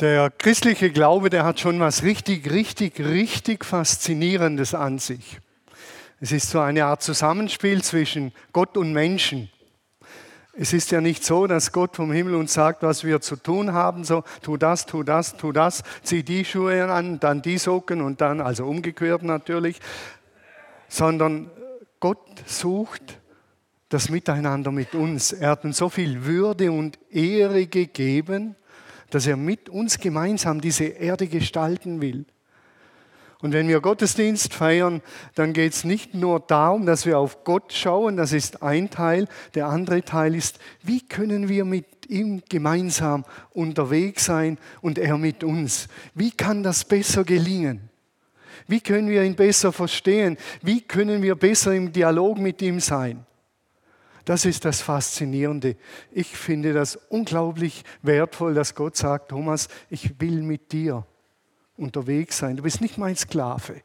Der christliche Glaube, der hat schon was richtig, richtig, richtig Faszinierendes an sich. Es ist so eine Art Zusammenspiel zwischen Gott und Menschen. Es ist ja nicht so, dass Gott vom Himmel uns sagt, was wir zu tun haben, so tu das, tu das, tu das, zieh die Schuhe an, dann die Socken und dann, also umgekehrt natürlich, sondern Gott sucht das Miteinander mit uns. Er hat uns so viel Würde und Ehre gegeben, dass er mit uns gemeinsam diese Erde gestalten will. Und wenn wir Gottesdienst feiern, dann geht es nicht nur darum, dass wir auf Gott schauen, das ist ein Teil. Der andere Teil ist, wie können wir mit ihm gemeinsam unterwegs sein und er mit uns? Wie kann das besser gelingen? Wie können wir ihn besser verstehen? Wie können wir besser im Dialog mit ihm sein? Das ist das Faszinierende. Ich finde das unglaublich wertvoll, dass Gott sagt, Thomas, ich will mit dir unterwegs sein. Du bist nicht mein Sklave,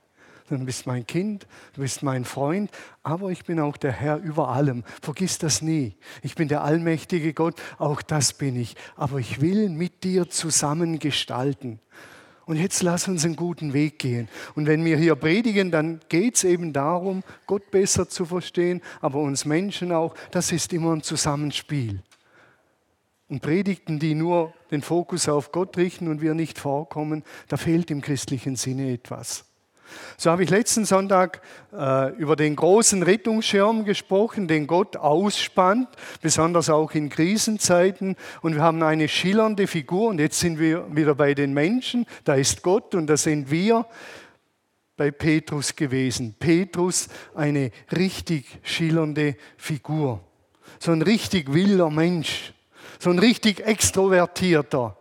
sondern du bist mein Kind, du bist mein Freund, aber ich bin auch der Herr über allem. Vergiss das nie. Ich bin der allmächtige Gott, auch das bin ich. Aber ich will mit dir zusammen gestalten. Und jetzt lass uns einen guten Weg gehen. Und wenn wir hier predigen, dann geht es eben darum, Gott besser zu verstehen, aber uns Menschen auch. Das ist immer ein Zusammenspiel. Und Predigten, die nur den Fokus auf Gott richten und wir nicht vorkommen, da fehlt im christlichen Sinne etwas. So habe ich letzten Sonntag äh, über den großen Rettungsschirm gesprochen, den Gott ausspannt, besonders auch in Krisenzeiten. Und wir haben eine schillernde Figur. Und jetzt sind wir wieder bei den Menschen. Da ist Gott und da sind wir bei Petrus gewesen. Petrus, eine richtig schillernde Figur. So ein richtig wilder Mensch. So ein richtig extrovertierter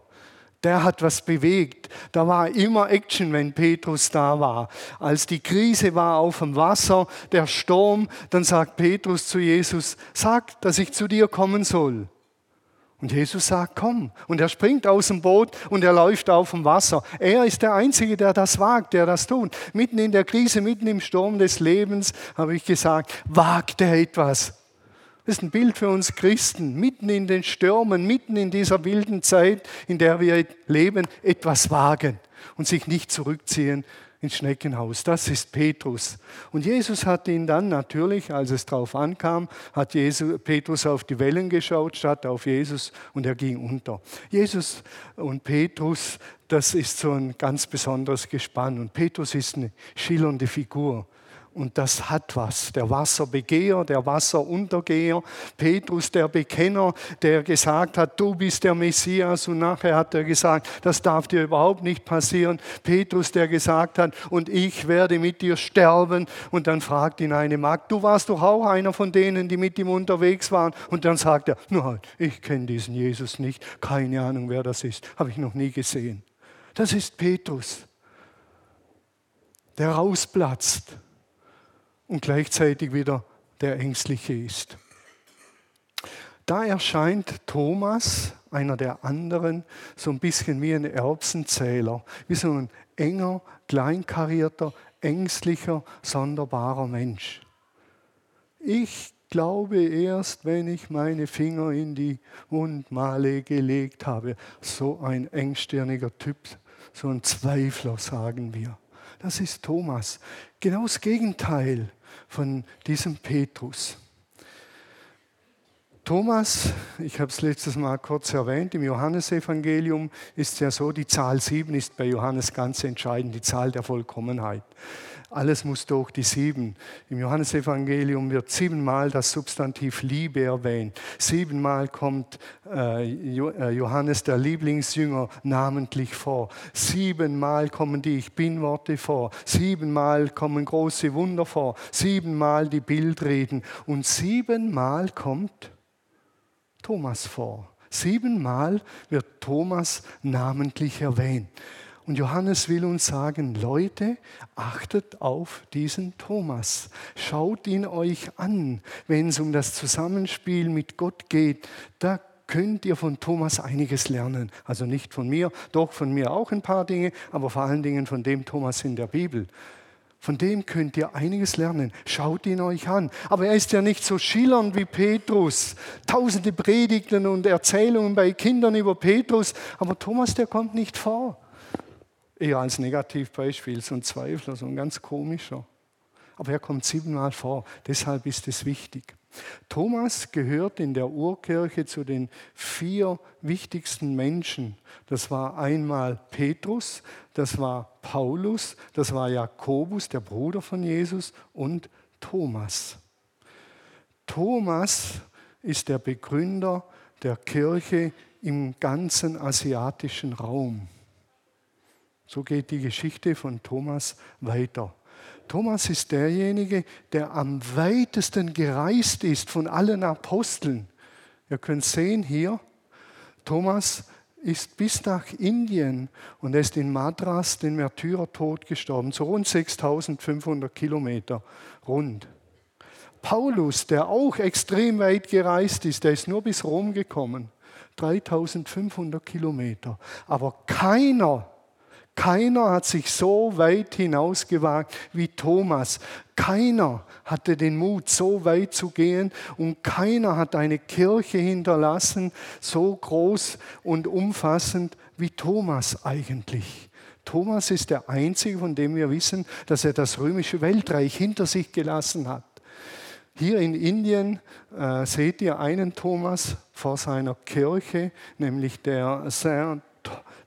der hat was bewegt. Da war immer Action, wenn Petrus da war. Als die Krise war auf dem Wasser, der Sturm, dann sagt Petrus zu Jesus, sag, dass ich zu dir kommen soll. Und Jesus sagt, komm. Und er springt aus dem Boot und er läuft auf dem Wasser. Er ist der Einzige, der das wagt, der das tut. Mitten in der Krise, mitten im Sturm des Lebens, habe ich gesagt, wagt er etwas. Das ist ein Bild für uns Christen, mitten in den Stürmen, mitten in dieser wilden Zeit, in der wir leben, etwas wagen und sich nicht zurückziehen ins Schneckenhaus. Das ist Petrus. Und Jesus hat ihn dann natürlich, als es darauf ankam, hat Jesus, Petrus auf die Wellen geschaut statt auf Jesus und er ging unter. Jesus und Petrus, das ist so ein ganz besonderes Gespann. Und Petrus ist eine schillernde Figur. Und das hat was. Der Wasserbegeher, der Wasseruntergeher, Petrus, der Bekenner, der gesagt hat, du bist der Messias. Und nachher hat er gesagt, das darf dir überhaupt nicht passieren. Petrus, der gesagt hat, und ich werde mit dir sterben. Und dann fragt ihn eine Magd, du warst doch auch einer von denen, die mit ihm unterwegs waren. Und dann sagt er, nein, ich kenne diesen Jesus nicht. Keine Ahnung, wer das ist. Habe ich noch nie gesehen. Das ist Petrus, der rausplatzt und gleichzeitig wieder der Ängstliche ist. Da erscheint Thomas, einer der anderen, so ein bisschen wie ein Erbsenzähler, wie so ein enger, kleinkarierter, ängstlicher, sonderbarer Mensch. Ich glaube erst, wenn ich meine Finger in die Wundmale gelegt habe. So ein engstirniger Typ, so ein Zweifler, sagen wir. Das ist Thomas. Genau das Gegenteil von diesem Petrus. Thomas, ich habe es letztes Mal kurz erwähnt, im Johannesevangelium ist ja so, die Zahl 7 ist bei Johannes ganz entscheidend, die Zahl der Vollkommenheit. Alles muss durch die sieben. Im Johannesevangelium wird siebenmal das Substantiv Liebe erwähnt. Siebenmal kommt äh, äh, Johannes, der Lieblingsjünger, namentlich vor. Siebenmal kommen die Ich Bin-Worte vor. Siebenmal kommen große Wunder vor. Siebenmal die Bildreden. Und siebenmal kommt Thomas vor. Siebenmal wird Thomas namentlich erwähnt. Und Johannes will uns sagen, Leute, achtet auf diesen Thomas. Schaut ihn euch an, wenn es um das Zusammenspiel mit Gott geht. Da könnt ihr von Thomas einiges lernen. Also nicht von mir, doch von mir auch ein paar Dinge, aber vor allen Dingen von dem Thomas in der Bibel. Von dem könnt ihr einiges lernen. Schaut ihn euch an. Aber er ist ja nicht so schillernd wie Petrus. Tausende Predigten und Erzählungen bei Kindern über Petrus. Aber Thomas, der kommt nicht vor. Eher als Negativbeispiel, so ein Zweifler, so ein ganz komischer. Aber er kommt siebenmal vor. Deshalb ist es wichtig. Thomas gehört in der Urkirche zu den vier wichtigsten Menschen. Das war einmal Petrus, das war Paulus, das war Jakobus, der Bruder von Jesus, und Thomas. Thomas ist der Begründer der Kirche im ganzen asiatischen Raum. So geht die Geschichte von Thomas weiter. Thomas ist derjenige, der am weitesten gereist ist von allen Aposteln. Ihr könnt sehen hier, Thomas ist bis nach Indien und er ist in Madras den Märtyrertod gestorben, so rund 6500 Kilometer rund. Paulus, der auch extrem weit gereist ist, der ist nur bis Rom gekommen, 3500 Kilometer. Aber keiner keiner hat sich so weit hinausgewagt wie Thomas. Keiner hatte den Mut, so weit zu gehen und keiner hat eine Kirche hinterlassen, so groß und umfassend wie Thomas eigentlich. Thomas ist der Einzige, von dem wir wissen, dass er das römische Weltreich hinter sich gelassen hat. Hier in Indien äh, seht ihr einen Thomas vor seiner Kirche, nämlich der Saint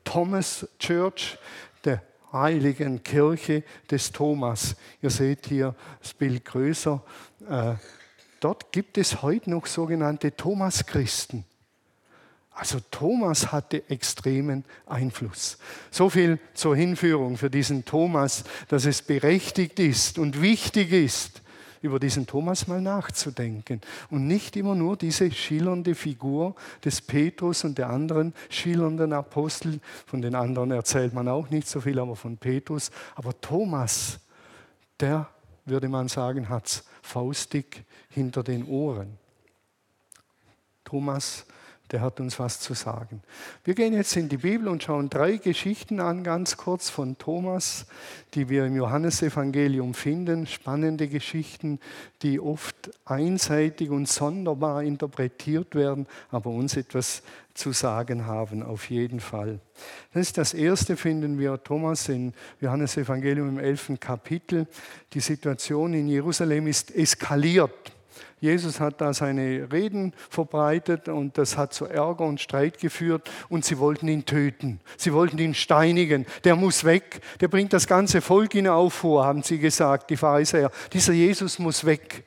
Thomas Church, der heiligen Kirche des Thomas. Ihr seht hier das Bild größer. Äh, dort gibt es heute noch sogenannte Thomas-Christen. Also Thomas hatte extremen Einfluss. So viel zur Hinführung für diesen Thomas, dass es berechtigt ist und wichtig ist, über diesen Thomas mal nachzudenken und nicht immer nur diese schillernde Figur des Petrus und der anderen schillernden Apostel. Von den anderen erzählt man auch nicht so viel, aber von Petrus. Aber Thomas, der, würde man sagen, hat es faustig hinter den Ohren. Thomas der hat uns was zu sagen. Wir gehen jetzt in die Bibel und schauen drei Geschichten an, ganz kurz von Thomas, die wir im Johannesevangelium finden. Spannende Geschichten, die oft einseitig und sonderbar interpretiert werden, aber uns etwas zu sagen haben, auf jeden Fall. Das ist das erste, finden wir Thomas in Johannes Evangelium im 11. Kapitel. Die Situation in Jerusalem ist eskaliert. Jesus hat da seine Reden verbreitet und das hat zu Ärger und Streit geführt und sie wollten ihn töten. Sie wollten ihn steinigen. Der muss weg. Der bringt das ganze Volk in Aufruhr, haben sie gesagt, die Pharisäer. Dieser Jesus muss weg.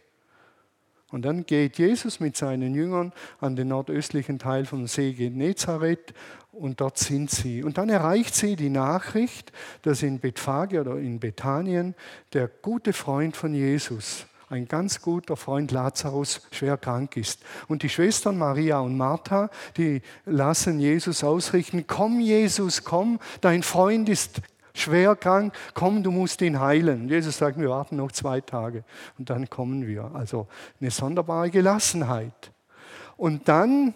Und dann geht Jesus mit seinen Jüngern an den nordöstlichen Teil vom See Genezareth und dort sind sie. Und dann erreicht sie die Nachricht, dass in Bethphage oder in Bethanien der gute Freund von Jesus, ein ganz guter Freund Lazarus schwer krank ist. Und die Schwestern Maria und Martha, die lassen Jesus ausrichten, komm Jesus, komm, dein Freund ist schwer krank, komm, du musst ihn heilen. Jesus sagt, wir warten noch zwei Tage und dann kommen wir. Also eine sonderbare Gelassenheit. Und dann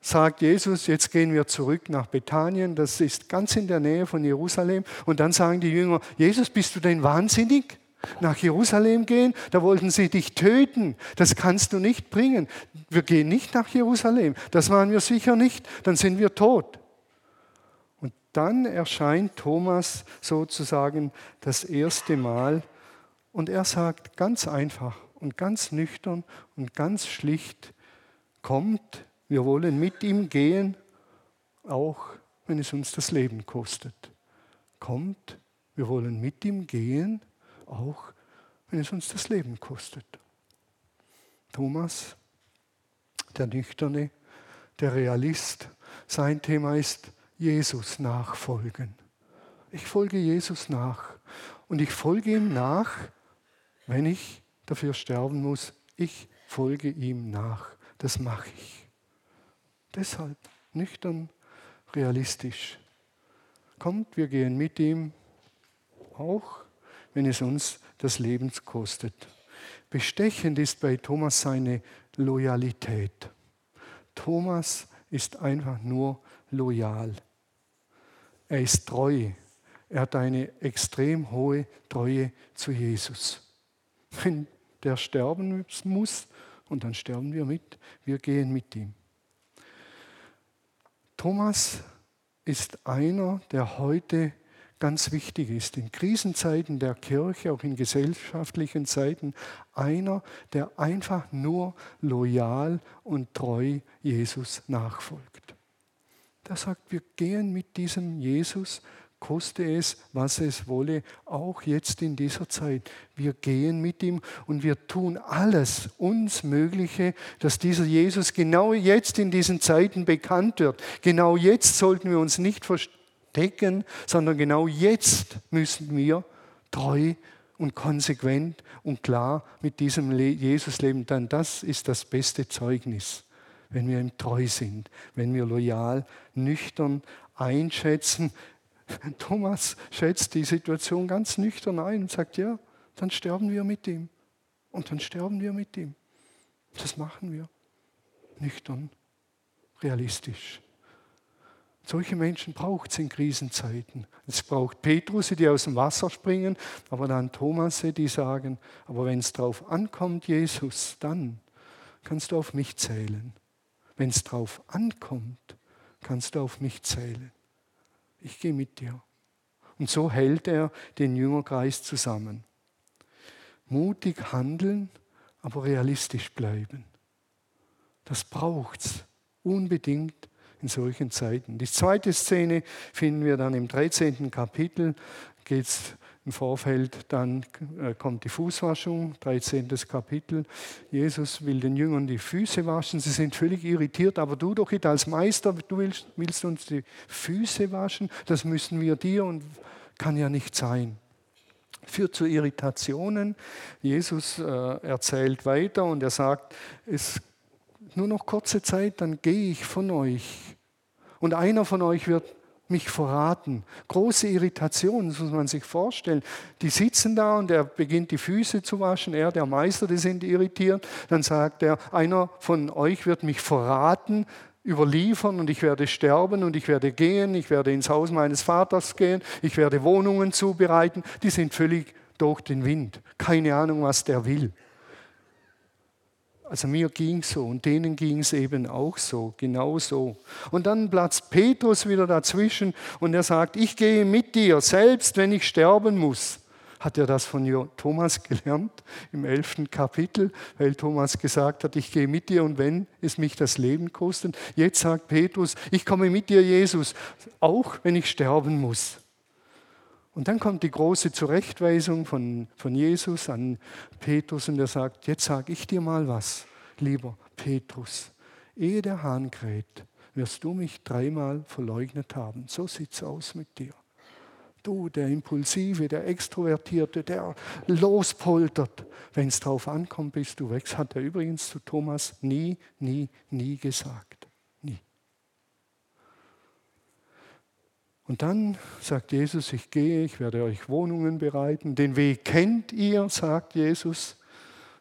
sagt Jesus, jetzt gehen wir zurück nach Bethanien, das ist ganz in der Nähe von Jerusalem. Und dann sagen die Jünger, Jesus, bist du denn wahnsinnig? Nach Jerusalem gehen, da wollten sie dich töten. Das kannst du nicht bringen. Wir gehen nicht nach Jerusalem. Das waren wir sicher nicht. Dann sind wir tot. Und dann erscheint Thomas sozusagen das erste Mal und er sagt ganz einfach und ganz nüchtern und ganz schlicht, kommt, wir wollen mit ihm gehen, auch wenn es uns das Leben kostet. Kommt, wir wollen mit ihm gehen, auch wenn es uns das Leben kostet. Thomas, der Nüchterne, der Realist, sein Thema ist Jesus nachfolgen. Ich folge Jesus nach und ich folge ihm nach, wenn ich dafür sterben muss. Ich folge ihm nach. Das mache ich. Deshalb nüchtern, realistisch. Kommt, wir gehen mit ihm auch wenn es uns das Leben kostet. Bestechend ist bei Thomas seine Loyalität. Thomas ist einfach nur loyal. Er ist treu. Er hat eine extrem hohe Treue zu Jesus. Wenn der sterben muss, und dann sterben wir mit, wir gehen mit ihm. Thomas ist einer, der heute ganz wichtig ist, in Krisenzeiten der Kirche, auch in gesellschaftlichen Zeiten, einer, der einfach nur loyal und treu Jesus nachfolgt. Der sagt, wir gehen mit diesem Jesus koste es, was es wolle, auch jetzt in dieser Zeit. Wir gehen mit ihm und wir tun alles uns Mögliche, dass dieser Jesus genau jetzt in diesen Zeiten bekannt wird. Genau jetzt sollten wir uns nicht verstecken, sondern genau jetzt müssen wir treu und konsequent und klar mit diesem Jesus leben. Denn das ist das beste Zeugnis, wenn wir ihm treu sind, wenn wir loyal, nüchtern einschätzen, Thomas schätzt die Situation ganz nüchtern ein und sagt, ja, dann sterben wir mit ihm. Und dann sterben wir mit ihm. Das machen wir. Nüchtern, realistisch. Solche Menschen braucht es in Krisenzeiten. Es braucht Petrus, die aus dem Wasser springen, aber dann Thomas, die sagen, aber wenn es drauf ankommt, Jesus, dann kannst du auf mich zählen. Wenn es drauf ankommt, kannst du auf mich zählen ich gehe mit dir. Und so hält er den Jüngerkreis zusammen. Mutig handeln, aber realistisch bleiben. Das braucht es unbedingt in solchen Zeiten. Die zweite Szene finden wir dann im 13. Kapitel. Geht es im Vorfeld dann äh, kommt die Fußwaschung, 13. Kapitel. Jesus will den Jüngern die Füße waschen. Sie sind völlig irritiert, aber du doch als Meister, du willst, willst uns die Füße waschen. Das müssen wir dir und kann ja nicht sein. Führt zu Irritationen. Jesus äh, erzählt weiter und er sagt, es nur noch kurze Zeit, dann gehe ich von euch. Und einer von euch wird mich verraten. Große Irritation, das muss man sich vorstellen. Die sitzen da und er beginnt die Füße zu waschen. Er, der Meister, die sind irritiert. Dann sagt er, einer von euch wird mich verraten, überliefern und ich werde sterben und ich werde gehen, ich werde ins Haus meines Vaters gehen, ich werde Wohnungen zubereiten. Die sind völlig durch den Wind. Keine Ahnung, was der will. Also mir ging so und denen ging es eben auch so, genau so. Und dann platzt Petrus wieder dazwischen und er sagt, ich gehe mit dir, selbst wenn ich sterben muss. Hat er das von Thomas gelernt im elften Kapitel, weil Thomas gesagt hat, ich gehe mit dir und wenn es mich das Leben kostet. Jetzt sagt Petrus, ich komme mit dir, Jesus, auch wenn ich sterben muss. Und dann kommt die große Zurechtweisung von, von Jesus an Petrus und er sagt, jetzt sage ich dir mal was, lieber Petrus. Ehe der Hahn kräht, wirst du mich dreimal verleugnet haben. So sieht's aus mit dir. Du, der Impulsive, der Extrovertierte, der lospoltert. Wenn es drauf ankommt, bist du weg. Das hat er übrigens zu Thomas nie, nie, nie gesagt. Und dann sagt Jesus, ich gehe, ich werde euch Wohnungen bereiten. Den Weg kennt ihr, sagt Jesus.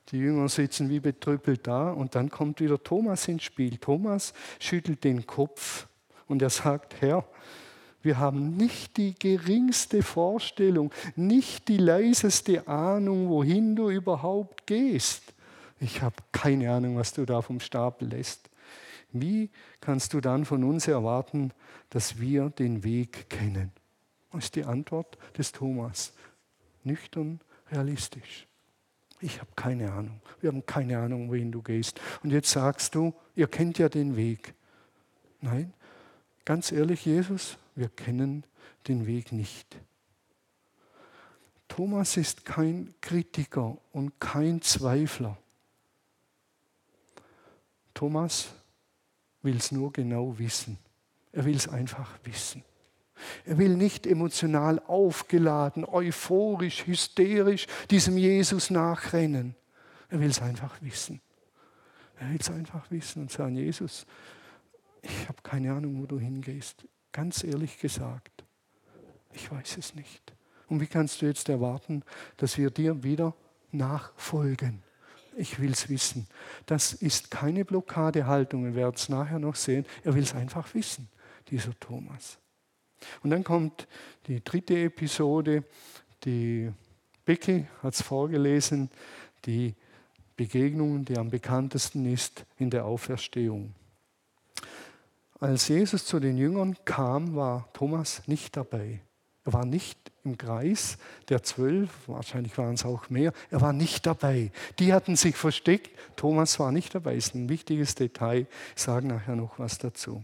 Die Jünger sitzen wie betrüppelt da und dann kommt wieder Thomas ins Spiel. Thomas schüttelt den Kopf und er sagt, Herr, wir haben nicht die geringste Vorstellung, nicht die leiseste Ahnung, wohin du überhaupt gehst. Ich habe keine Ahnung, was du da vom Stapel lässt. Wie kannst du dann von uns erwarten, dass wir den Weg kennen? Das ist die Antwort des Thomas. Nüchtern, realistisch. Ich habe keine Ahnung. Wir haben keine Ahnung, wohin du gehst. Und jetzt sagst du, ihr kennt ja den Weg. Nein, ganz ehrlich, Jesus, wir kennen den Weg nicht. Thomas ist kein Kritiker und kein Zweifler. Thomas will es nur genau wissen. Er will es einfach wissen. Er will nicht emotional aufgeladen, euphorisch, hysterisch diesem Jesus nachrennen. Er will es einfach wissen. Er will es einfach wissen und sagen, Jesus, ich habe keine Ahnung, wo du hingehst. Ganz ehrlich gesagt, ich weiß es nicht. Und wie kannst du jetzt erwarten, dass wir dir wieder nachfolgen? ich will es wissen. Das ist keine Blockadehaltung, wir werden es nachher noch sehen. Er will es einfach wissen, dieser Thomas. Und dann kommt die dritte Episode, die Becky hat es vorgelesen, die Begegnung, die am bekanntesten ist in der Auferstehung. Als Jesus zu den Jüngern kam, war Thomas nicht dabei. Er war nicht im Kreis der zwölf, wahrscheinlich waren es auch mehr, er war nicht dabei. Die hatten sich versteckt, Thomas war nicht dabei, ist ein wichtiges Detail, ich sage nachher noch was dazu.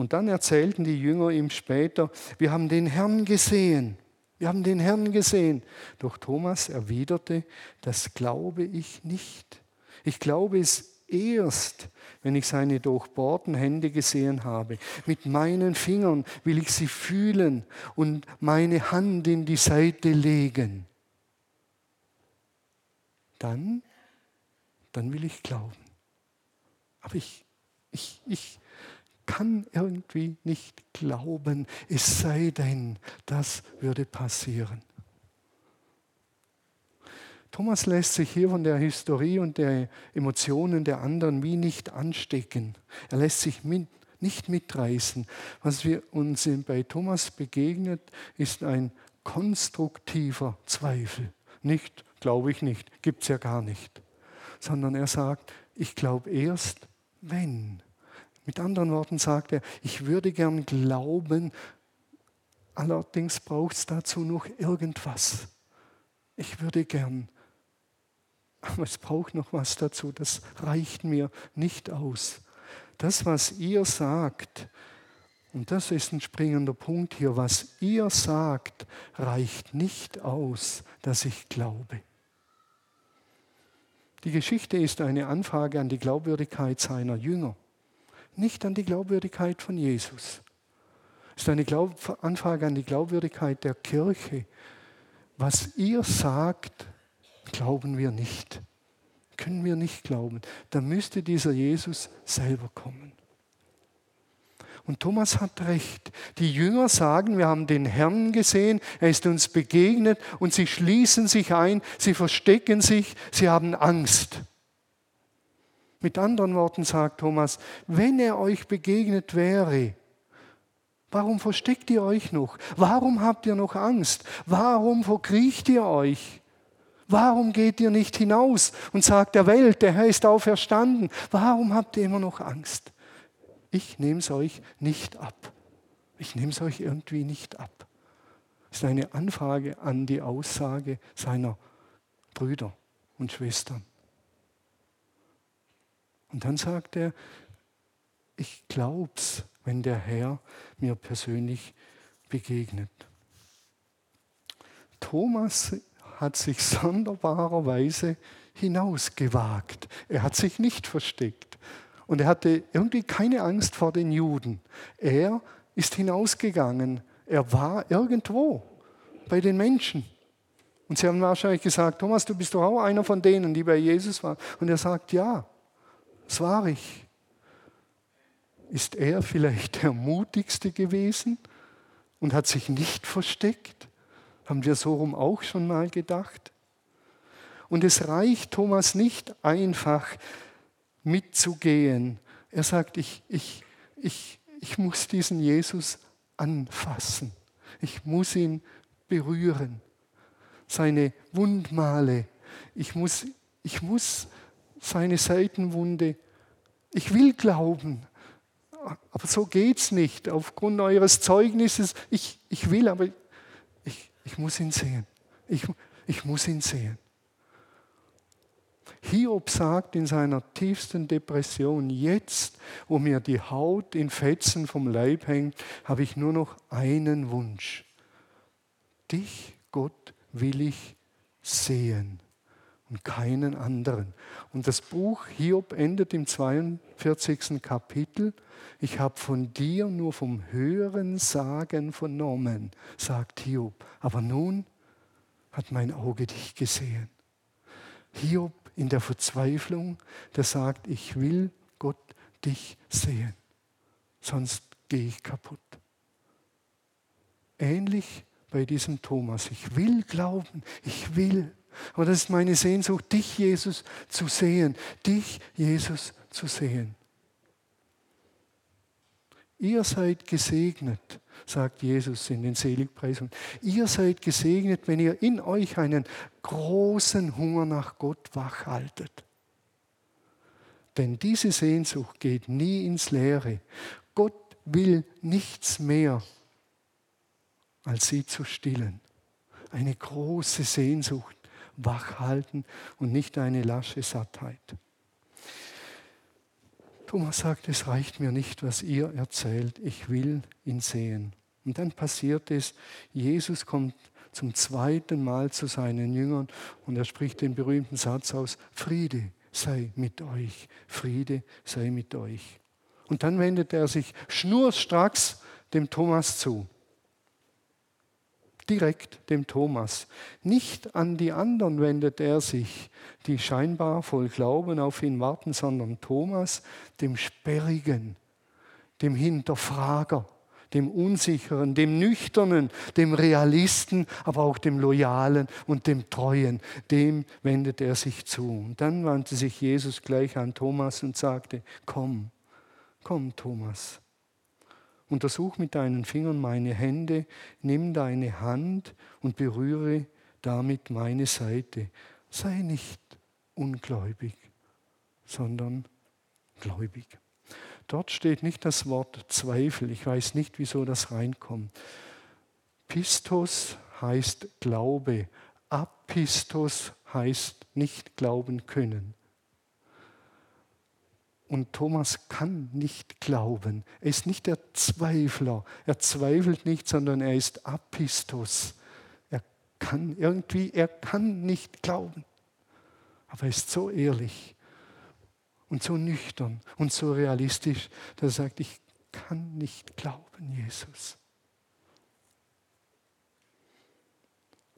Und dann erzählten die Jünger ihm später, wir haben den Herrn gesehen, wir haben den Herrn gesehen. Doch Thomas erwiderte, das glaube ich nicht. Ich glaube es erst, wenn ich seine durchbohrten Hände gesehen habe. Mit meinen Fingern will ich sie fühlen und meine Hand in die Seite legen. Dann, dann will ich glauben. Aber ich, ich, ich kann irgendwie nicht glauben, es sei denn, das würde passieren. Thomas lässt sich hier von der Historie und der Emotionen der anderen wie nicht anstecken. Er lässt sich mit, nicht mitreißen. Was wir uns bei Thomas begegnet, ist ein konstruktiver Zweifel. Nicht, glaube ich nicht, gibt es ja gar nicht. Sondern er sagt, ich glaube erst, wenn. Mit anderen Worten sagt er, ich würde gern glauben, allerdings braucht es dazu noch irgendwas. Ich würde gern aber es braucht noch was dazu, das reicht mir nicht aus. Das, was ihr sagt, und das ist ein springender Punkt hier, was ihr sagt, reicht nicht aus, dass ich glaube. Die Geschichte ist eine Anfrage an die Glaubwürdigkeit seiner Jünger, nicht an die Glaubwürdigkeit von Jesus. Es ist eine Glaub Anfrage an die Glaubwürdigkeit der Kirche. Was ihr sagt, glauben wir nicht. Können wir nicht glauben. Da müsste dieser Jesus selber kommen. Und Thomas hat recht. Die Jünger sagen, wir haben den Herrn gesehen, er ist uns begegnet und sie schließen sich ein, sie verstecken sich, sie haben Angst. Mit anderen Worten sagt Thomas, wenn er euch begegnet wäre, warum versteckt ihr euch noch? Warum habt ihr noch Angst? Warum verkriecht ihr euch? Warum geht ihr nicht hinaus und sagt der Welt, der Herr ist auferstanden? Warum habt ihr immer noch Angst? Ich nehme es euch nicht ab. Ich nehme es euch irgendwie nicht ab. Das ist eine Anfrage an die Aussage seiner Brüder und Schwestern. Und dann sagt er, ich glaub's, wenn der Herr mir persönlich begegnet. Thomas hat sich sonderbarerweise hinausgewagt. Er hat sich nicht versteckt. Und er hatte irgendwie keine Angst vor den Juden. Er ist hinausgegangen. Er war irgendwo bei den Menschen. Und sie haben wahrscheinlich gesagt, Thomas, du bist doch auch einer von denen, die bei Jesus waren. Und er sagt, ja, das war ich. Ist er vielleicht der mutigste gewesen und hat sich nicht versteckt? Haben wir so rum auch schon mal gedacht? Und es reicht Thomas nicht einfach mitzugehen. Er sagt, ich, ich, ich, ich muss diesen Jesus anfassen. Ich muss ihn berühren. Seine Wundmale. Ich muss, ich muss seine Seitenwunde. Ich will glauben. Aber so geht es nicht. Aufgrund eures Zeugnisses. Ich, ich will, aber ich muss ihn sehen. Ich, ich muss ihn sehen. Hiob sagt in seiner tiefsten Depression, jetzt, wo mir die Haut in Fetzen vom Leib hängt, habe ich nur noch einen Wunsch. Dich, Gott, will ich sehen und keinen anderen. Und das Buch Hiob endet im 42. Kapitel. Ich habe von dir nur vom höheren Sagen vernommen, sagt Hiob. Aber nun hat mein Auge dich gesehen. Hiob in der Verzweiflung, der sagt, ich will Gott dich sehen, sonst gehe ich kaputt. Ähnlich bei diesem Thomas. Ich will glauben, ich will aber das ist meine Sehnsucht, dich, Jesus, zu sehen. Dich, Jesus, zu sehen. Ihr seid gesegnet, sagt Jesus in den Seligpreisungen. Ihr seid gesegnet, wenn ihr in euch einen großen Hunger nach Gott wachhaltet. Denn diese Sehnsucht geht nie ins Leere. Gott will nichts mehr, als sie zu stillen. Eine große Sehnsucht, wachhalten und nicht eine lasche Sattheit. Thomas sagt, es reicht mir nicht, was ihr erzählt, ich will ihn sehen. Und dann passiert es, Jesus kommt zum zweiten Mal zu seinen Jüngern und er spricht den berühmten Satz aus, Friede sei mit euch, Friede sei mit euch. Und dann wendet er sich schnurstracks dem Thomas zu. Direkt dem Thomas. Nicht an die anderen wendet er sich, die scheinbar voll Glauben auf ihn warten, sondern Thomas, dem Sperrigen, dem Hinterfrager, dem Unsicheren, dem Nüchternen, dem Realisten, aber auch dem Loyalen und dem Treuen. Dem wendet er sich zu. Und dann wandte sich Jesus gleich an Thomas und sagte, komm, komm Thomas, untersuch mit deinen Fingern meine Hände, nimm deine Hand und berühre damit meine Seite. Sei nicht ungläubig, sondern gläubig. Dort steht nicht das Wort Zweifel. Ich weiß nicht, wieso das reinkommt. Pistos heißt Glaube. Apistos heißt nicht glauben können. Und Thomas kann nicht glauben. Er ist nicht der Zweifler. Er zweifelt nicht, sondern er ist Apistos. Er kann irgendwie, er kann nicht glauben. Aber er ist so ehrlich und so nüchtern und so realistisch, dass er sagt, ich kann nicht glauben, Jesus.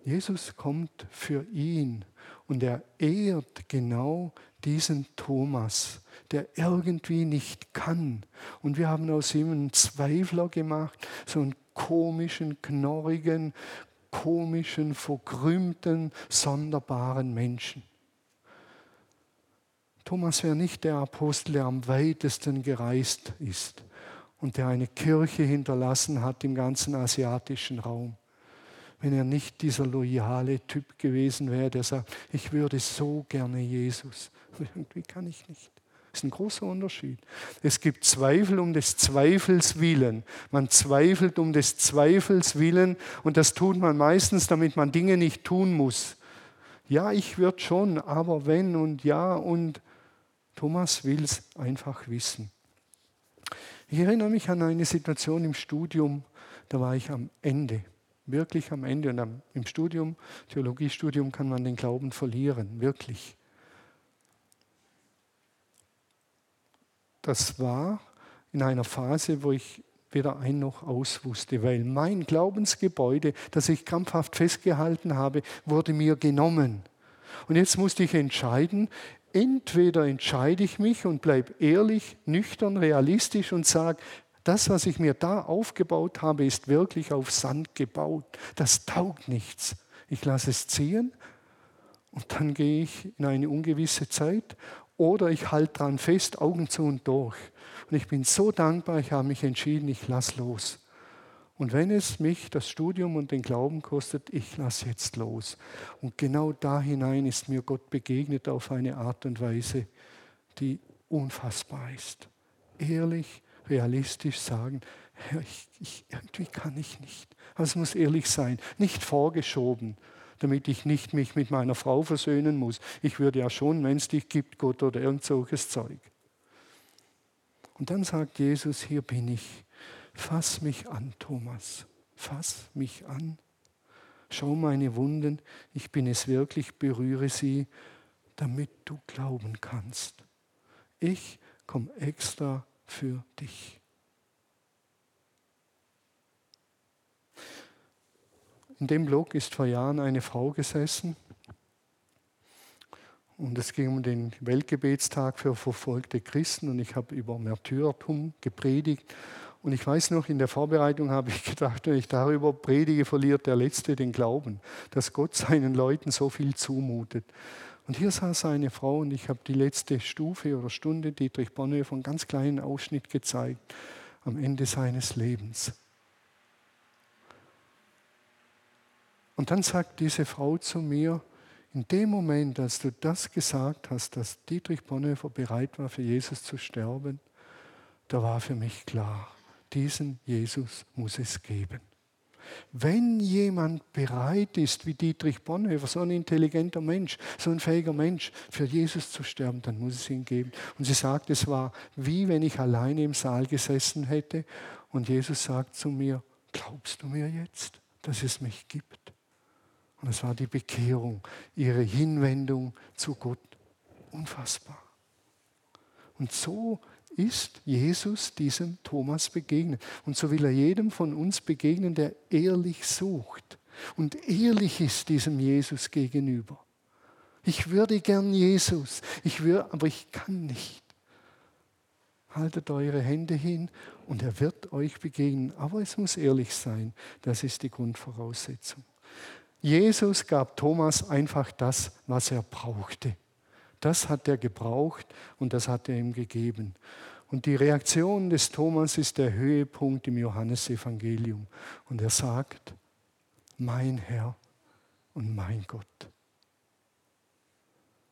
Jesus kommt für ihn und er ehrt genau diesen Thomas, der irgendwie nicht kann. Und wir haben aus ihm einen Zweifler gemacht, so einen komischen, knorrigen, komischen, verkrümmten, sonderbaren Menschen. Thomas wäre nicht der Apostel, der am weitesten gereist ist und der eine Kirche hinterlassen hat im ganzen asiatischen Raum. Wenn er nicht dieser loyale Typ gewesen wäre, der sagt, ich würde so gerne Jesus. Irgendwie kann ich nicht. Das ist ein großer Unterschied. Es gibt Zweifel um des Zweifels willen. Man zweifelt um des Zweifels willen und das tut man meistens, damit man Dinge nicht tun muss. Ja, ich würde schon, aber wenn und ja und Thomas will es einfach wissen. Ich erinnere mich an eine Situation im Studium, da war ich am Ende, wirklich am Ende. Und im Studium, Theologiestudium, kann man den Glauben verlieren, wirklich. Das war in einer Phase, wo ich weder ein noch aus wusste, weil mein Glaubensgebäude, das ich krampfhaft festgehalten habe, wurde mir genommen. Und jetzt musste ich entscheiden, entweder entscheide ich mich und bleibe ehrlich, nüchtern, realistisch und sage, das, was ich mir da aufgebaut habe, ist wirklich auf Sand gebaut. Das taugt nichts. Ich lasse es ziehen und dann gehe ich in eine ungewisse Zeit oder ich halte dran fest, Augen zu und durch. Und ich bin so dankbar, ich habe mich entschieden, ich lasse los. Und wenn es mich das Studium und den Glauben kostet, ich lasse jetzt los. Und genau da hinein ist mir Gott begegnet auf eine Art und Weise, die unfassbar ist. Ehrlich, realistisch sagen, ich, ich, irgendwie kann ich nicht. Aber es muss ehrlich sein, nicht vorgeschoben, damit ich nicht mich mit meiner Frau versöhnen muss. Ich würde ja schon, wenn es dich gibt, Gott oder irgend solches Zeug. Und dann sagt Jesus, hier bin ich Fass mich an, Thomas. Fass mich an. Schau meine Wunden. Ich bin es wirklich, berühre sie, damit du glauben kannst. Ich komme extra für dich. In dem Blog ist vor Jahren eine Frau gesessen und es ging um den Weltgebetstag für verfolgte Christen und ich habe über Märtyrertum gepredigt und ich weiß noch, in der Vorbereitung habe ich gedacht, wenn ich darüber predige, verliert der Letzte den Glauben, dass Gott seinen Leuten so viel zumutet. Und hier saß seine Frau und ich habe die letzte Stufe oder Stunde Dietrich Bonhoeffer einen ganz kleinen Ausschnitt gezeigt am Ende seines Lebens. Und dann sagt diese Frau zu mir, in dem Moment, als du das gesagt hast, dass Dietrich Bonhoeffer bereit war, für Jesus zu sterben, da war für mich klar, diesen Jesus muss es geben. Wenn jemand bereit ist, wie Dietrich Bonhoeffer, so ein intelligenter Mensch, so ein fähiger Mensch, für Jesus zu sterben, dann muss es ihn geben. Und sie sagt, es war wie wenn ich alleine im Saal gesessen hätte und Jesus sagt zu mir, glaubst du mir jetzt, dass es mich gibt? Und es war die Bekehrung, ihre Hinwendung zu Gott. Unfassbar. Und so ist Jesus diesem Thomas begegnet. Und so will er jedem von uns begegnen, der ehrlich sucht und ehrlich ist diesem Jesus gegenüber. Ich würde gern Jesus, ich würde, aber ich kann nicht. Haltet eure Hände hin und er wird euch begegnen. Aber es muss ehrlich sein. Das ist die Grundvoraussetzung. Jesus gab Thomas einfach das, was er brauchte. Das hat er gebraucht und das hat er ihm gegeben. Und die Reaktion des Thomas ist der Höhepunkt im Johannesevangelium. Und er sagt, mein Herr und mein Gott.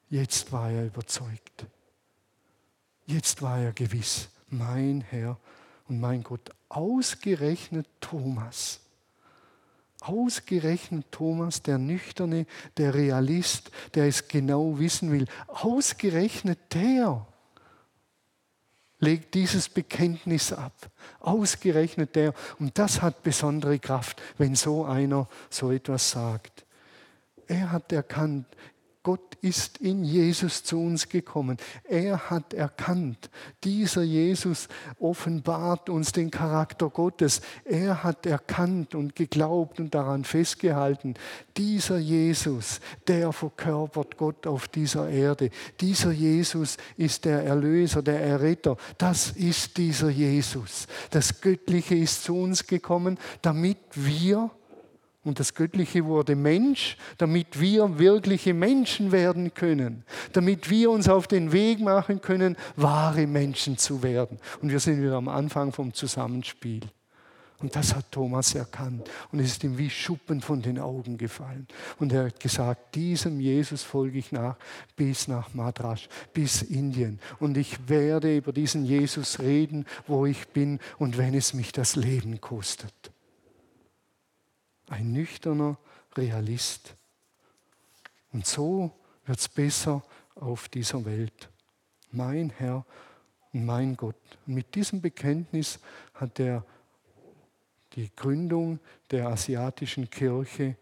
Jetzt war er überzeugt. Jetzt war er gewiss, mein Herr und mein Gott. Ausgerechnet Thomas Ausgerechnet Thomas, der Nüchterne, der Realist, der es genau wissen will, ausgerechnet der legt dieses Bekenntnis ab. Ausgerechnet der. Und das hat besondere Kraft, wenn so einer so etwas sagt. Er hat erkannt, Gott ist in Jesus zu uns gekommen. Er hat erkannt, dieser Jesus offenbart uns den Charakter Gottes. Er hat erkannt und geglaubt und daran festgehalten, dieser Jesus, der verkörpert Gott auf dieser Erde. Dieser Jesus ist der Erlöser, der Erretter. Das ist dieser Jesus. Das Göttliche ist zu uns gekommen, damit wir und das Göttliche wurde Mensch, damit wir wirkliche Menschen werden können, damit wir uns auf den Weg machen können, wahre Menschen zu werden. Und wir sind wieder am Anfang vom Zusammenspiel. Und das hat Thomas erkannt. Und es ist ihm wie Schuppen von den Augen gefallen. Und er hat gesagt, diesem Jesus folge ich nach bis nach Madras, bis Indien. Und ich werde über diesen Jesus reden, wo ich bin und wenn es mich das Leben kostet ein nüchterner Realist. Und so wird es besser auf dieser Welt. Mein Herr und mein Gott. Und mit diesem Bekenntnis hat er die Gründung der asiatischen Kirche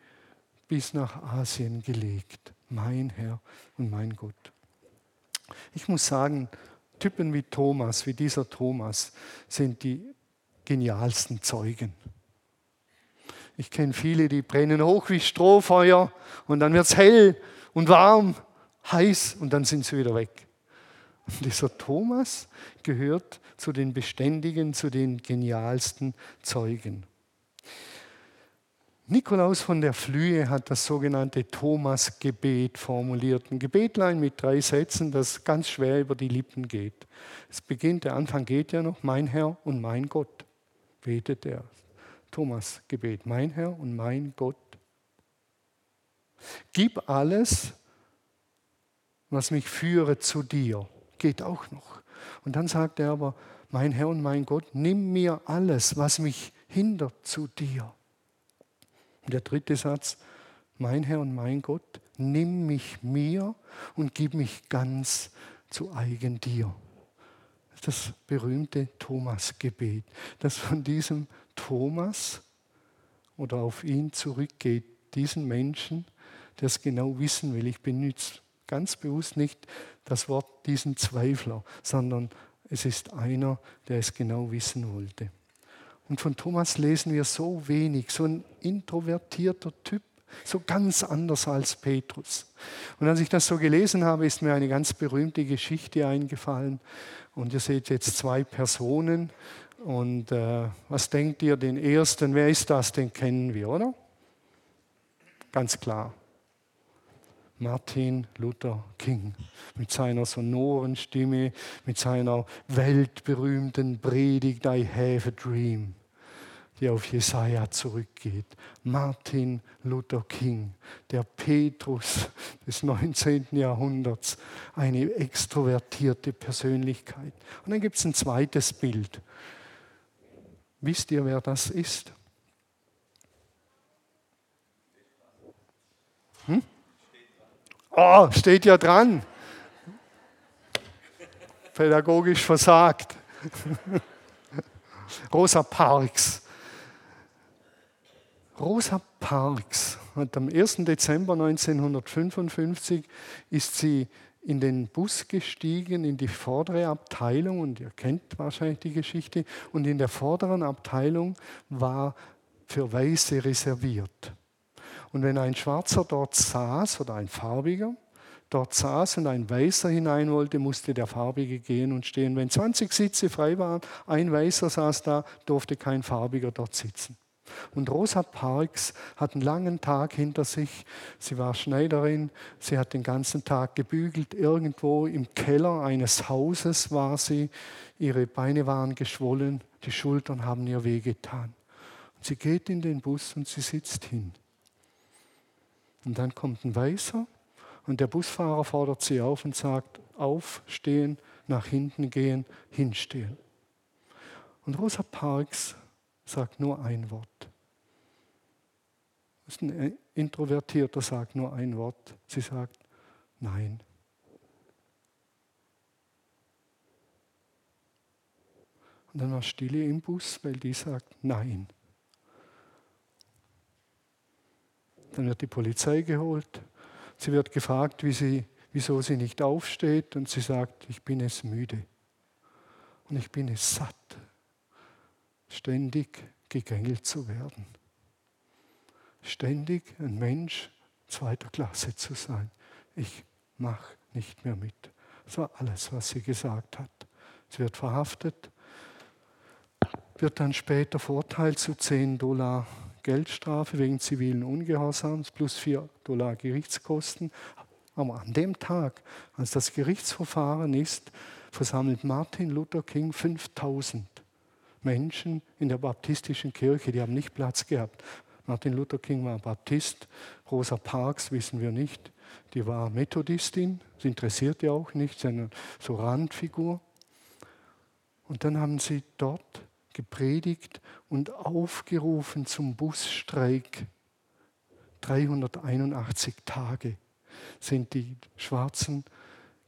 bis nach Asien gelegt. Mein Herr und mein Gott. Ich muss sagen, Typen wie Thomas, wie dieser Thomas, sind die genialsten Zeugen. Ich kenne viele, die brennen hoch wie Strohfeuer und dann wird es hell und warm, heiß und dann sind sie wieder weg. Und dieser Thomas gehört zu den beständigen, zu den genialsten Zeugen. Nikolaus von der Flühe hat das sogenannte Thomas-Gebet formuliert. Ein Gebetlein mit drei Sätzen, das ganz schwer über die Lippen geht. Es beginnt, der Anfang geht ja noch, mein Herr und mein Gott, betet er. Thomas Gebet, mein Herr und mein Gott. Gib alles, was mich führe zu dir. Geht auch noch. Und dann sagt er aber, mein Herr und mein Gott, nimm mir alles, was mich hindert zu dir. Und der dritte Satz, mein Herr und mein Gott, nimm mich mir und gib mich ganz zu eigen dir. Das berühmte Thomas-Gebet, das von diesem Thomas oder auf ihn zurückgeht, diesen Menschen, der es genau wissen will. Ich benutze ganz bewusst nicht das Wort diesen Zweifler, sondern es ist einer, der es genau wissen wollte. Und von Thomas lesen wir so wenig, so ein introvertierter Typ, so ganz anders als Petrus. Und als ich das so gelesen habe, ist mir eine ganz berühmte Geschichte eingefallen. Und ihr seht jetzt zwei Personen und äh, was denkt ihr, den ersten, wer ist das? Den kennen wir, oder? Ganz klar. Martin Luther King mit seiner sonoren Stimme, mit seiner weltberühmten Predigt I have a dream. Die auf Jesaja zurückgeht. Martin Luther King, der Petrus des 19. Jahrhunderts, eine extrovertierte Persönlichkeit. Und dann gibt es ein zweites Bild. Wisst ihr, wer das ist? Hm? Oh, steht ja dran. Pädagogisch versagt. Rosa Parks. Rosa Parks hat am 1. Dezember 1955 ist sie in den Bus gestiegen, in die vordere Abteilung, und ihr kennt wahrscheinlich die Geschichte, und in der vorderen Abteilung war für Weiße reserviert. Und wenn ein Schwarzer dort saß oder ein Farbiger, dort saß und ein Weißer hinein wollte, musste der Farbige gehen und stehen. Wenn 20 Sitze frei waren, ein Weißer saß da, durfte kein Farbiger dort sitzen. Und Rosa Parks hat einen langen Tag hinter sich. Sie war Schneiderin, sie hat den ganzen Tag gebügelt. Irgendwo im Keller eines Hauses war sie. Ihre Beine waren geschwollen, die Schultern haben ihr wehgetan. Und sie geht in den Bus und sie sitzt hin. Und dann kommt ein Weißer und der Busfahrer fordert sie auf und sagt, aufstehen, nach hinten gehen, hinstehen. Und Rosa Parks sagt nur ein Wort. Ein Introvertierter, sagt nur ein Wort. Sie sagt Nein. Und dann war Stille im Bus, weil die sagt Nein. Dann wird die Polizei geholt. Sie wird gefragt, wie sie, wieso sie nicht aufsteht. Und sie sagt, ich bin es müde. Und ich bin es satt ständig gegängelt zu werden. Ständig ein Mensch zweiter Klasse zu sein. Ich mache nicht mehr mit. Das war alles, was sie gesagt hat. Sie wird verhaftet, wird dann später verurteilt zu 10 Dollar Geldstrafe wegen zivilen Ungehorsams plus 4 Dollar Gerichtskosten. Aber an dem Tag, als das Gerichtsverfahren ist, versammelt Martin Luther King 5000 Menschen in der baptistischen Kirche, die haben nicht Platz gehabt. Martin Luther King war Baptist, Rosa Parks wissen wir nicht, die war Methodistin, das interessiert ja auch nicht, sondern so Randfigur. Und dann haben sie dort gepredigt und aufgerufen zum Busstreik. 381 Tage sind die Schwarzen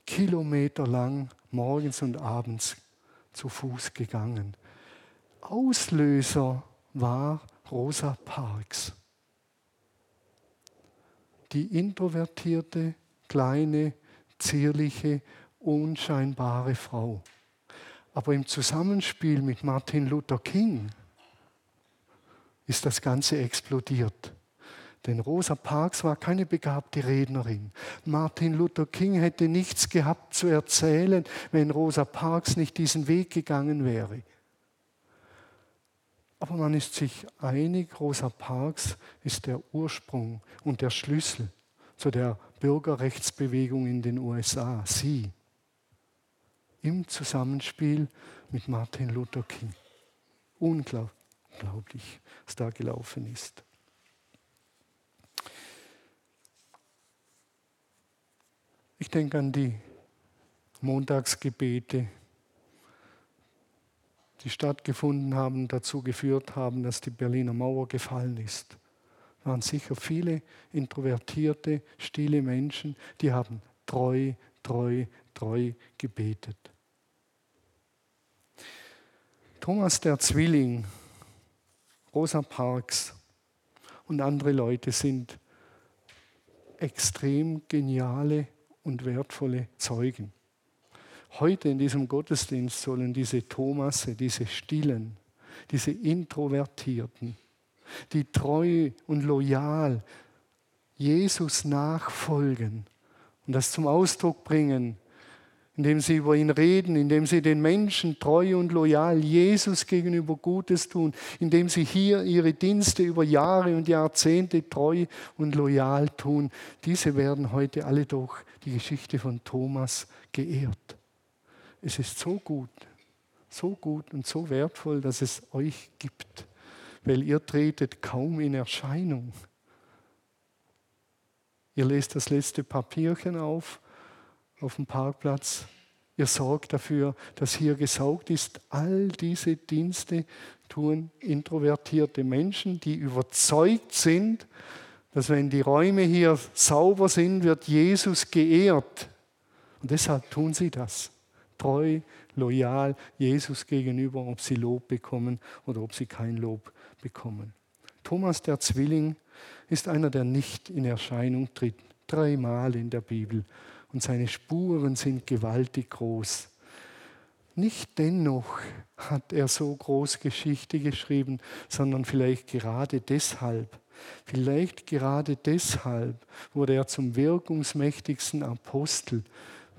kilometerlang morgens und abends zu Fuß gegangen. Auslöser war Rosa Parks. Die introvertierte, kleine, zierliche, unscheinbare Frau. Aber im Zusammenspiel mit Martin Luther King ist das Ganze explodiert. Denn Rosa Parks war keine begabte Rednerin. Martin Luther King hätte nichts gehabt zu erzählen, wenn Rosa Parks nicht diesen Weg gegangen wäre. Aber man ist sich einig, Rosa Parks ist der Ursprung und der Schlüssel zu der Bürgerrechtsbewegung in den USA. Sie im Zusammenspiel mit Martin Luther King. Unglaublich, was da gelaufen ist. Ich denke an die Montagsgebete die stattgefunden haben, dazu geführt haben, dass die Berliner Mauer gefallen ist. Es waren sicher viele introvertierte, stille Menschen, die haben treu, treu, treu gebetet. Thomas der Zwilling, Rosa Parks und andere Leute sind extrem geniale und wertvolle Zeugen. Heute in diesem Gottesdienst sollen diese Thomasse, diese Stillen, diese Introvertierten, die treu und loyal Jesus nachfolgen und das zum Ausdruck bringen, indem sie über ihn reden, indem sie den Menschen treu und loyal Jesus gegenüber Gutes tun, indem sie hier ihre Dienste über Jahre und Jahrzehnte treu und loyal tun. Diese werden heute alle durch die Geschichte von Thomas geehrt. Es ist so gut, so gut und so wertvoll, dass es euch gibt. weil ihr tretet kaum in Erscheinung. Ihr lest das letzte Papierchen auf auf dem Parkplatz. Ihr sorgt dafür, dass hier gesaugt ist. All diese Dienste tun introvertierte Menschen, die überzeugt sind, dass wenn die Räume hier sauber sind, wird Jesus geehrt. Und deshalb tun sie das. Treu, loyal Jesus gegenüber, ob sie Lob bekommen oder ob sie kein Lob bekommen. Thomas der Zwilling ist einer, der nicht in Erscheinung tritt. Dreimal in der Bibel. Und seine Spuren sind gewaltig groß. Nicht dennoch hat er so groß Geschichte geschrieben, sondern vielleicht gerade deshalb. Vielleicht gerade deshalb wurde er zum wirkungsmächtigsten Apostel,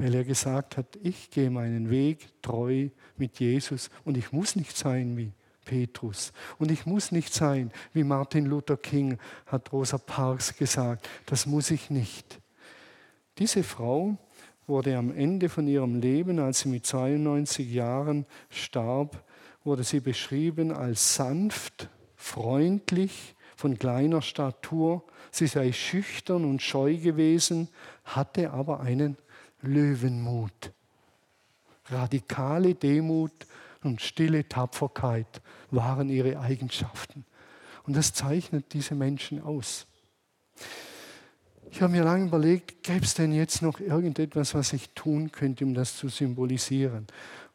weil er gesagt hat, ich gehe meinen Weg treu mit Jesus und ich muss nicht sein wie Petrus. Und ich muss nicht sein wie Martin Luther King, hat Rosa Parks gesagt. Das muss ich nicht. Diese Frau wurde am Ende von ihrem Leben, als sie mit 92 Jahren starb, wurde sie beschrieben als sanft, freundlich, von kleiner Statur. Sie sei schüchtern und scheu gewesen, hatte aber einen Löwenmut. Radikale Demut und stille Tapferkeit waren ihre Eigenschaften. Und das zeichnet diese Menschen aus. Ich habe mir lange überlegt, gäbe es denn jetzt noch irgendetwas, was ich tun könnte, um das zu symbolisieren?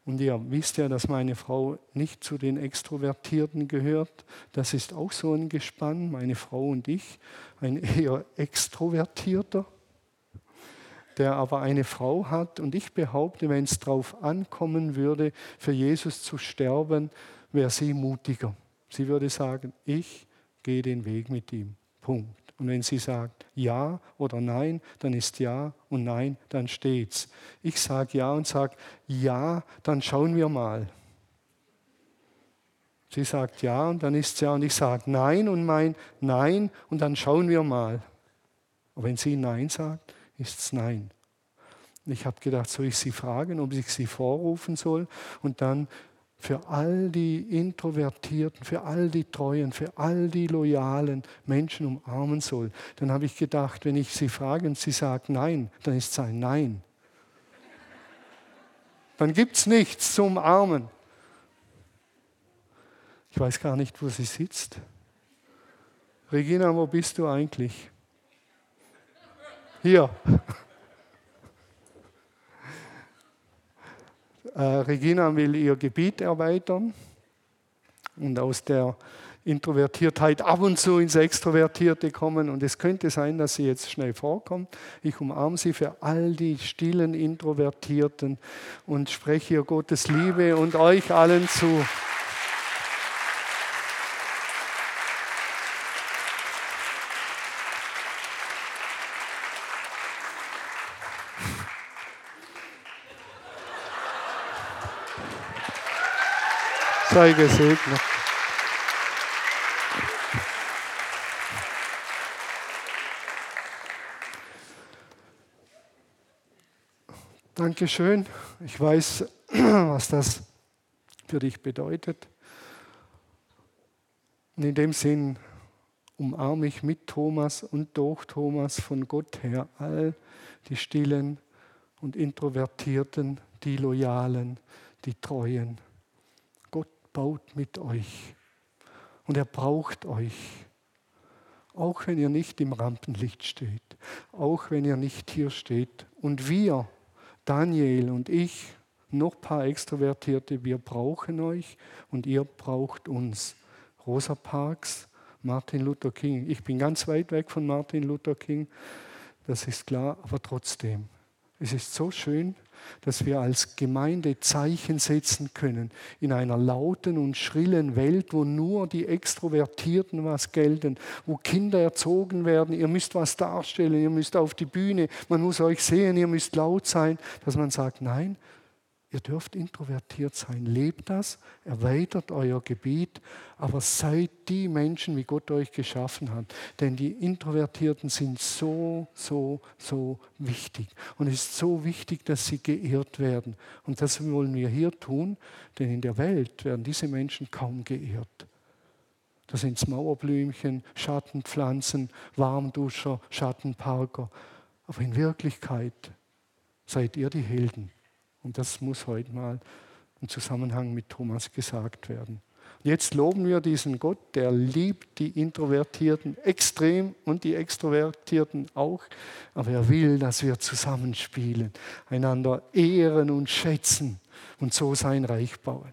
Und ihr wisst ja, dass meine Frau nicht zu den Extrovertierten gehört. Das ist auch so ein Gespann, meine Frau und ich, ein eher Extrovertierter, der aber eine Frau hat. Und ich behaupte, wenn es darauf ankommen würde, für Jesus zu sterben, wäre sie mutiger. Sie würde sagen, ich gehe den Weg mit ihm. Punkt. Und wenn sie sagt Ja oder Nein, dann ist Ja und Nein, dann steht's. Ich sage Ja und sage Ja, dann schauen wir mal. Sie sagt Ja und dann ist Ja und ich sage Nein und mein Nein und dann schauen wir mal. Und wenn sie Nein sagt, ist es Nein. Ich habe gedacht, soll ich sie fragen, ob ich sie vorrufen soll? Und dann für all die Introvertierten, für all die Treuen, für all die loyalen Menschen umarmen soll, dann habe ich gedacht, wenn ich sie frage und sie sagt Nein, dann ist es ein Nein. Dann gibt es nichts zu umarmen. Ich weiß gar nicht, wo sie sitzt. Regina, wo bist du eigentlich? Hier. Äh, Regina will ihr Gebiet erweitern und aus der Introvertiertheit ab und zu ins Extrovertierte kommen. Und es könnte sein, dass sie jetzt schnell vorkommt. Ich umarme sie für all die stillen Introvertierten und spreche ihr Gottes Liebe und euch allen zu. Sei gesegnet. Dankeschön. Ich weiß, was das für dich bedeutet. Und in dem Sinn umarme ich mit Thomas und durch Thomas von Gott her all die stillen und introvertierten, die loyalen, die treuen baut mit euch. Und er braucht euch. Auch wenn ihr nicht im Rampenlicht steht. Auch wenn ihr nicht hier steht. Und wir, Daniel und ich, noch ein paar Extrovertierte, wir brauchen euch und ihr braucht uns. Rosa Parks, Martin Luther King. Ich bin ganz weit weg von Martin Luther King, das ist klar, aber trotzdem. Es ist so schön, dass wir als Gemeinde Zeichen setzen können in einer lauten und schrillen Welt, wo nur die Extrovertierten was gelten, wo Kinder erzogen werden, ihr müsst was darstellen, ihr müsst auf die Bühne, man muss euch sehen, ihr müsst laut sein, dass man sagt, nein, Ihr dürft introvertiert sein. Lebt das, erweitert euer Gebiet, aber seid die Menschen, wie Gott euch geschaffen hat. Denn die Introvertierten sind so, so, so wichtig. Und es ist so wichtig, dass sie geehrt werden. Und das wollen wir hier tun, denn in der Welt werden diese Menschen kaum geehrt. Da sind Mauerblümchen, Schattenpflanzen, Warmduscher, Schattenparker. Aber in Wirklichkeit seid ihr die Helden. Und das muss heute mal im Zusammenhang mit Thomas gesagt werden. Jetzt loben wir diesen Gott, der liebt die Introvertierten extrem und die Extrovertierten auch. Aber er will, dass wir zusammenspielen, einander ehren und schätzen und so sein Reich bauen.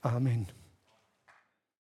Amen.